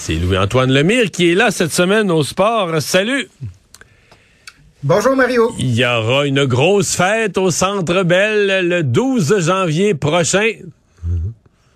C'est Louis-Antoine Lemire qui est là cette semaine au sport. Salut! Bonjour Mario. Il y aura une grosse fête au Centre Bell le 12 janvier prochain.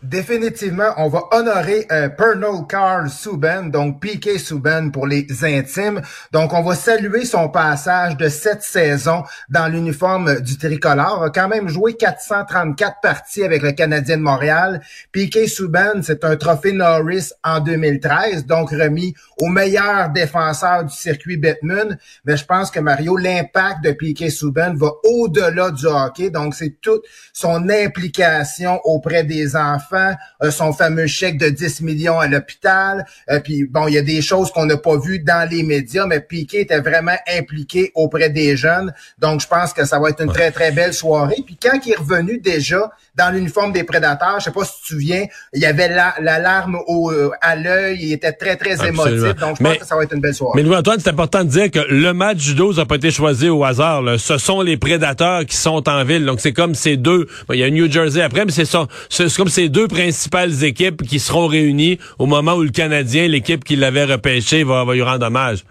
Définitivement, on va honorer euh, Pernod Carl Subban, donc Piquet Subban pour les intimes. Donc, on va saluer son passage de cette saison dans l'uniforme du tricolore. A quand même joué 434 parties avec le Canadien de Montréal. Piquet Subban, c'est un trophée Norris en 2013, donc remis au meilleur défenseur du circuit Batman. Mais je pense que Mario, l'impact de Piquet Subban va au-delà du hockey. Donc, c'est toute son implication auprès des enfants euh, son fameux chèque de 10 millions à l'hôpital. Euh, puis bon, il y a des choses qu'on n'a pas vues dans les médias, mais Piquet était vraiment impliqué auprès des jeunes. Donc, je pense que ça va être une très, très belle soirée. Puis quand il est revenu déjà dans l'uniforme des prédateurs, je sais pas si tu te souviens, il y avait l'alarme euh, à l'œil, il était très, très émotif. Donc, je pense que ça va être une belle soirée. Mais Louis-Antoine, c'est important de dire que le match du 12 n'a pas été choisi au hasard. Ce sont les prédateurs qui sont en ville. Donc, c'est comme ces deux... il y a New Jersey après, mais c'est c'est comme ces deux principales équipes qui seront réunies au moment où le Canadien, l'équipe qui l'avait repêché, va, va lui rendre hommage.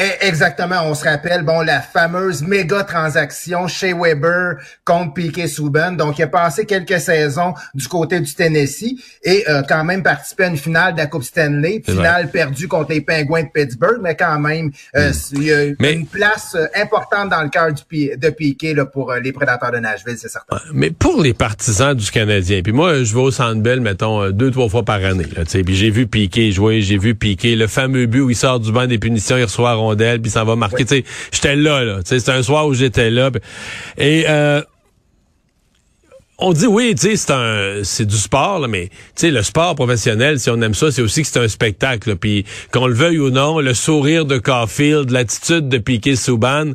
Eh, exactement, on se rappelle, bon, la fameuse méga transaction chez Weber contre Piquet Souben. Donc, il a passé quelques saisons du côté du Tennessee et euh, quand même participé à une finale de la Coupe Stanley, finale perdue contre les Penguins de Pittsburgh, mais quand même, euh, hmm. il y a une place euh, importante dans le cœur de Piquet là, pour les prédateurs de Nashville, c'est certain. Mais pour les partisans du Canadien, puis moi, je vais au Centre Bell, mettons, deux, trois fois par année, là, puis j'ai vu Piquet jouer, j'ai vu Piquet, le fameux but où il sort du banc des punitions, il reçoit rondelle, puis ça va marquer. sais J'étais là, là. C'est un soir où j'étais là. Et euh, on dit oui, tu sais, c'est un, c'est du sport, là, mais tu sais, le sport professionnel, si on aime ça, c'est aussi que c'est un spectacle. Puis qu'on le veuille ou non, le sourire de Caulfield, l'attitude de Piquet Souban,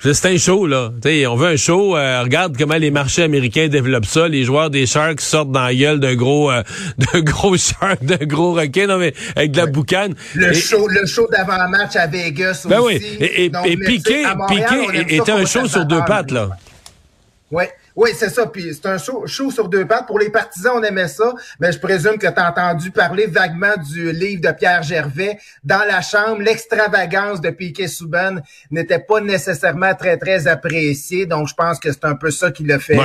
c'est un show là. Tu sais, on veut un show. Euh, regarde comment les marchés américains développent ça. Les joueurs des Sharks sortent dans la gueule d'un gros, euh, de gros shark, d'un gros requin, non mais avec de la boucane. Le show, le show d'avant match à Vegas ben aussi. oui. Et, et, Piquet, Piquet était un show sur deux pattes là. Ouais. Oui, c'est ça. Puis c'est un show, sur deux pattes. Pour les partisans, on aimait ça. Mais je présume que tu as entendu parler vaguement du livre de Pierre Gervais. Dans la chambre, l'extravagance de Piquet Souben n'était pas nécessairement très, très appréciée. Donc, je pense que c'est un peu ça qui l'a fait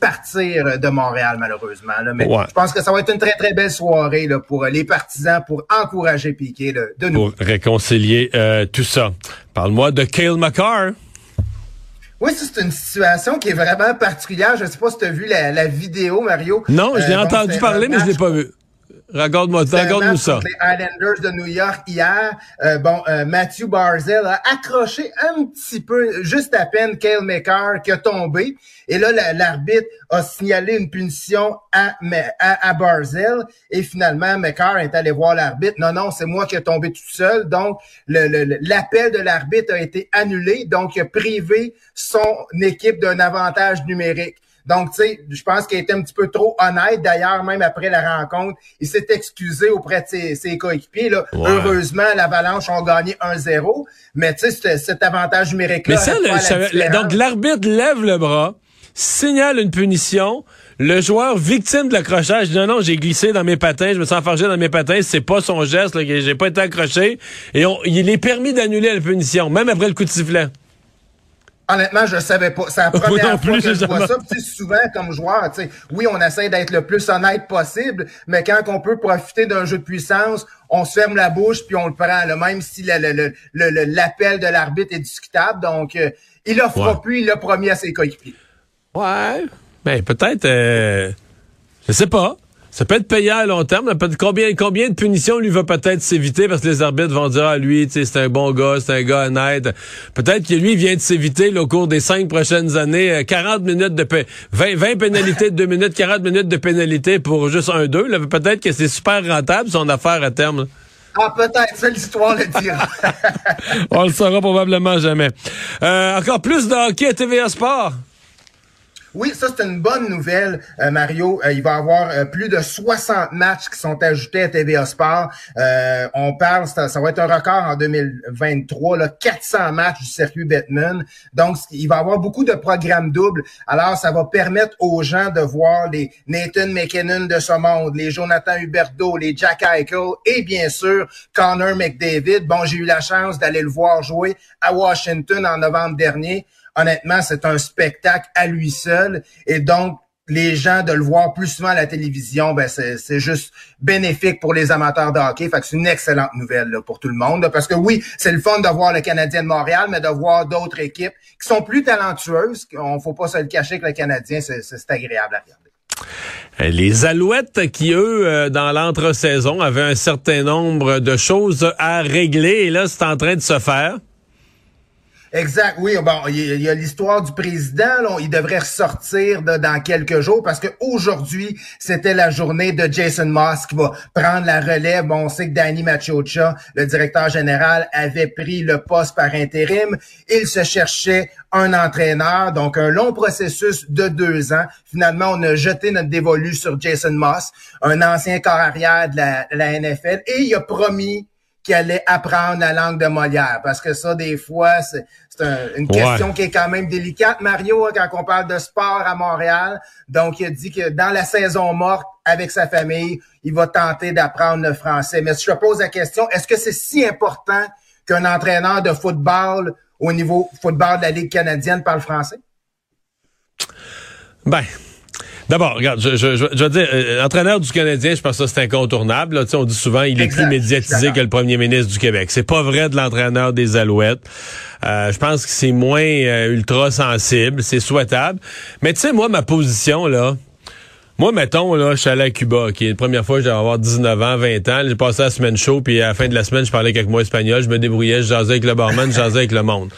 partir de Montréal, malheureusement. Mais je pense que ça va être une très, très belle soirée là, pour les partisans, pour encourager Piquet de nous. Pour réconcilier euh, tout ça. Parle-moi de Kale McCarr. Oui, c'est une situation qui est vraiment particulière. Je ne sais pas si tu as vu la, vidéo, Mario. Non, je l'ai euh, entendu parler, mais je l'ai pas vu. Raconte-moi, raconte-nous ça. Les Islanders de New York hier, euh, bon, euh, Matthew Barzell a accroché un petit peu, juste à peine, Kale McCarr qui a tombé. Et là, l'arbitre a signalé une punition à, à, à Barzell. Et finalement, McCarr est allé voir l'arbitre. Non, non, c'est moi qui ai tombé tout seul. Donc, l'appel de l'arbitre a été annulé. Donc, il a privé son équipe d'un avantage numérique. Donc, tu sais, je pense qu'il était un petit peu trop honnête. D'ailleurs, même après la rencontre, il s'est excusé auprès de ses, coéquipiers. Là. Heureusement, l'Avalanche ont gagné 1-0. Mais tu sais, cet avantage numérique-là... Mais ça, donc l'arbitre lève le bras, signale une punition. Le joueur victime de l'accrochage dit non, non, j'ai glissé dans mes patins, je me sens enfargé dans mes patins, c'est pas son geste, j'ai pas été accroché. Et il est permis d'annuler la punition, même après le coup de sifflet. Honnêtement, je savais pas. C'est la première fois que je vois ça. Puis, souvent, comme joueur, oui, on essaie d'être le plus honnête possible, mais quand on peut profiter d'un jeu de puissance, on se ferme la bouche puis on le prend, là, même si l'appel de l'arbitre est discutable. Donc, euh, il a plus, il a promis à ses coéquipiers. Ouais. Ben, peut-être, euh, je sais pas. Ça peut être payant à long terme. Combien, combien de punitions lui va peut-être s'éviter parce que les arbitres vont dire ah lui c'est un bon gars, c'est un gars honnête. Peut-être que lui vient de s'éviter au cours des cinq prochaines années 40 euh, minutes de 20, 20 pénalités de 2 minutes, 40 minutes de pénalité pour juste un 2. Peut-être que c'est super rentable son affaire à terme. Ah, peut-être, c'est l'histoire le dira. On le saura probablement jamais. Euh, encore plus de hockey à TVA Sport. Oui, ça c'est une bonne nouvelle, euh, Mario. Euh, il va y avoir euh, plus de 60 matchs qui sont ajoutés à TVA Sport. on parle, ça, va être un record en 2023, là, 400 matchs du circuit Batman. Donc, il va y avoir beaucoup de programmes doubles. Alors, ça va permettre aux gens de voir les Nathan McKinnon de ce monde, les Jonathan Huberto, les Jack Eichel et bien sûr Connor McDavid. Bon, j'ai eu la chance d'aller le voir jouer à Washington en novembre dernier honnêtement, c'est un spectacle à lui seul. Et donc, les gens de le voir plus souvent à la télévision, ben c'est juste bénéfique pour les amateurs de hockey. Fait que c'est une excellente nouvelle pour tout le monde. Parce que oui, c'est le fun de voir le Canadien de Montréal, mais de voir d'autres équipes qui sont plus talentueuses. On faut pas se le cacher que le Canadien, c'est agréable à regarder. Les Alouettes qui, eux, euh, dans l'entre-saison, avaient un certain nombre de choses à régler. Et là, c'est en train de se faire. Exact, oui. Bon, il y a l'histoire du président. il devrait ressortir dans quelques jours parce que aujourd'hui, c'était la journée de Jason Moss qui va prendre la relève. Bon, on sait que Danny Machocha, le directeur général, avait pris le poste par intérim. Il se cherchait un entraîneur, donc un long processus de deux ans. Finalement, on a jeté notre dévolu sur Jason Moss, un ancien corps arrière de la NFL, et il a promis qui allait apprendre la langue de Molière. Parce que ça, des fois, c'est une question qui est quand même délicate, Mario, hein, quand on parle de sport à Montréal. Donc, il a dit que dans la saison morte, avec sa famille, il va tenter d'apprendre le français. Mais si je te pose la question, est-ce que c'est si important qu'un entraîneur de football au niveau football de la Ligue canadienne parle français? Ben, D'abord, regarde, je, je, je, veux dire, euh, entraîneur du Canadien, je pense que c'est incontournable. Là. On dit souvent il est plus médiatisé que le premier ministre du Québec. C'est pas vrai de l'entraîneur des Alouettes. Euh, je pense que c'est moins euh, ultra sensible, c'est souhaitable. Mais tu sais, moi, ma position, là, moi, mettons, là, je suis allé à Cuba, qui est la première fois que j'avais avoir 19 ans, 20 ans. J'ai passé la semaine chaud, puis à la fin de la semaine, je parlais avec moi espagnol, je me débrouillais, je jasais avec le barman, je jasais avec le monde.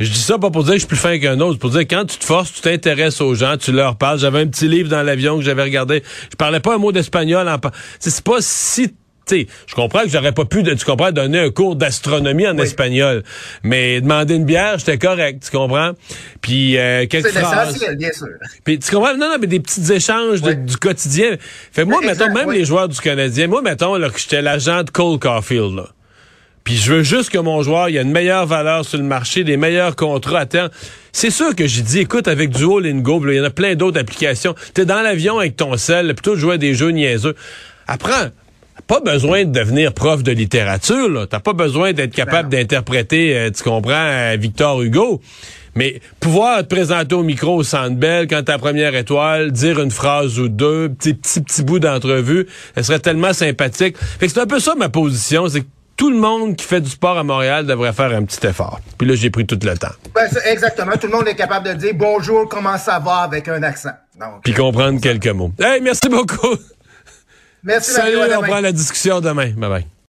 Je dis ça pas pour dire que je suis plus fin qu'un autre, pour dire que quand tu te forces, tu t'intéresses aux gens, tu leur parles. J'avais un petit livre dans l'avion que j'avais regardé. Je parlais pas un mot d'espagnol. En... C'est pas si sais, je comprends que j'aurais pas pu, tu comprends, donner un cours d'astronomie en espagnol, mais demander une bière, j'étais correct, tu comprends? Puis euh, quelques phrases. bien sûr. Puis tu comprends? Non, non, mais des petits échanges du quotidien. Fait moi, mettons, même les joueurs du Canadien, moi, mettons là, que j'étais l'agent de Cole Caulfield, là. Puis je veux juste que mon joueur, il y a une meilleure valeur sur le marché, des meilleurs contrats à terme. C'est sûr que j'ai dit, écoute, avec Duolingo, il y en a plein d'autres applications. T'es dans l'avion avec ton sel, plutôt de jouer à des jeux niaiseux. Apprends pas besoin de devenir prof de littérature. T'as pas besoin d'être capable ben d'interpréter, euh, tu comprends, euh, Victor Hugo. Mais pouvoir te présenter au micro au Centre Bell quand ta première étoile, dire une phrase ou deux, petit petit petit bout d'entrevue, ce serait tellement sympathique. Fait que c'est un peu ça ma position, c'est que tout le monde qui fait du sport à Montréal devrait faire un petit effort. Puis là, j'ai pris tout le temps. Ben, exactement. tout le monde est capable de dire bonjour, comment ça va avec un accent. Puis comprendre quelques mots. Hey, merci beaucoup. Merci, Salut, on prend la discussion demain. Bye bye.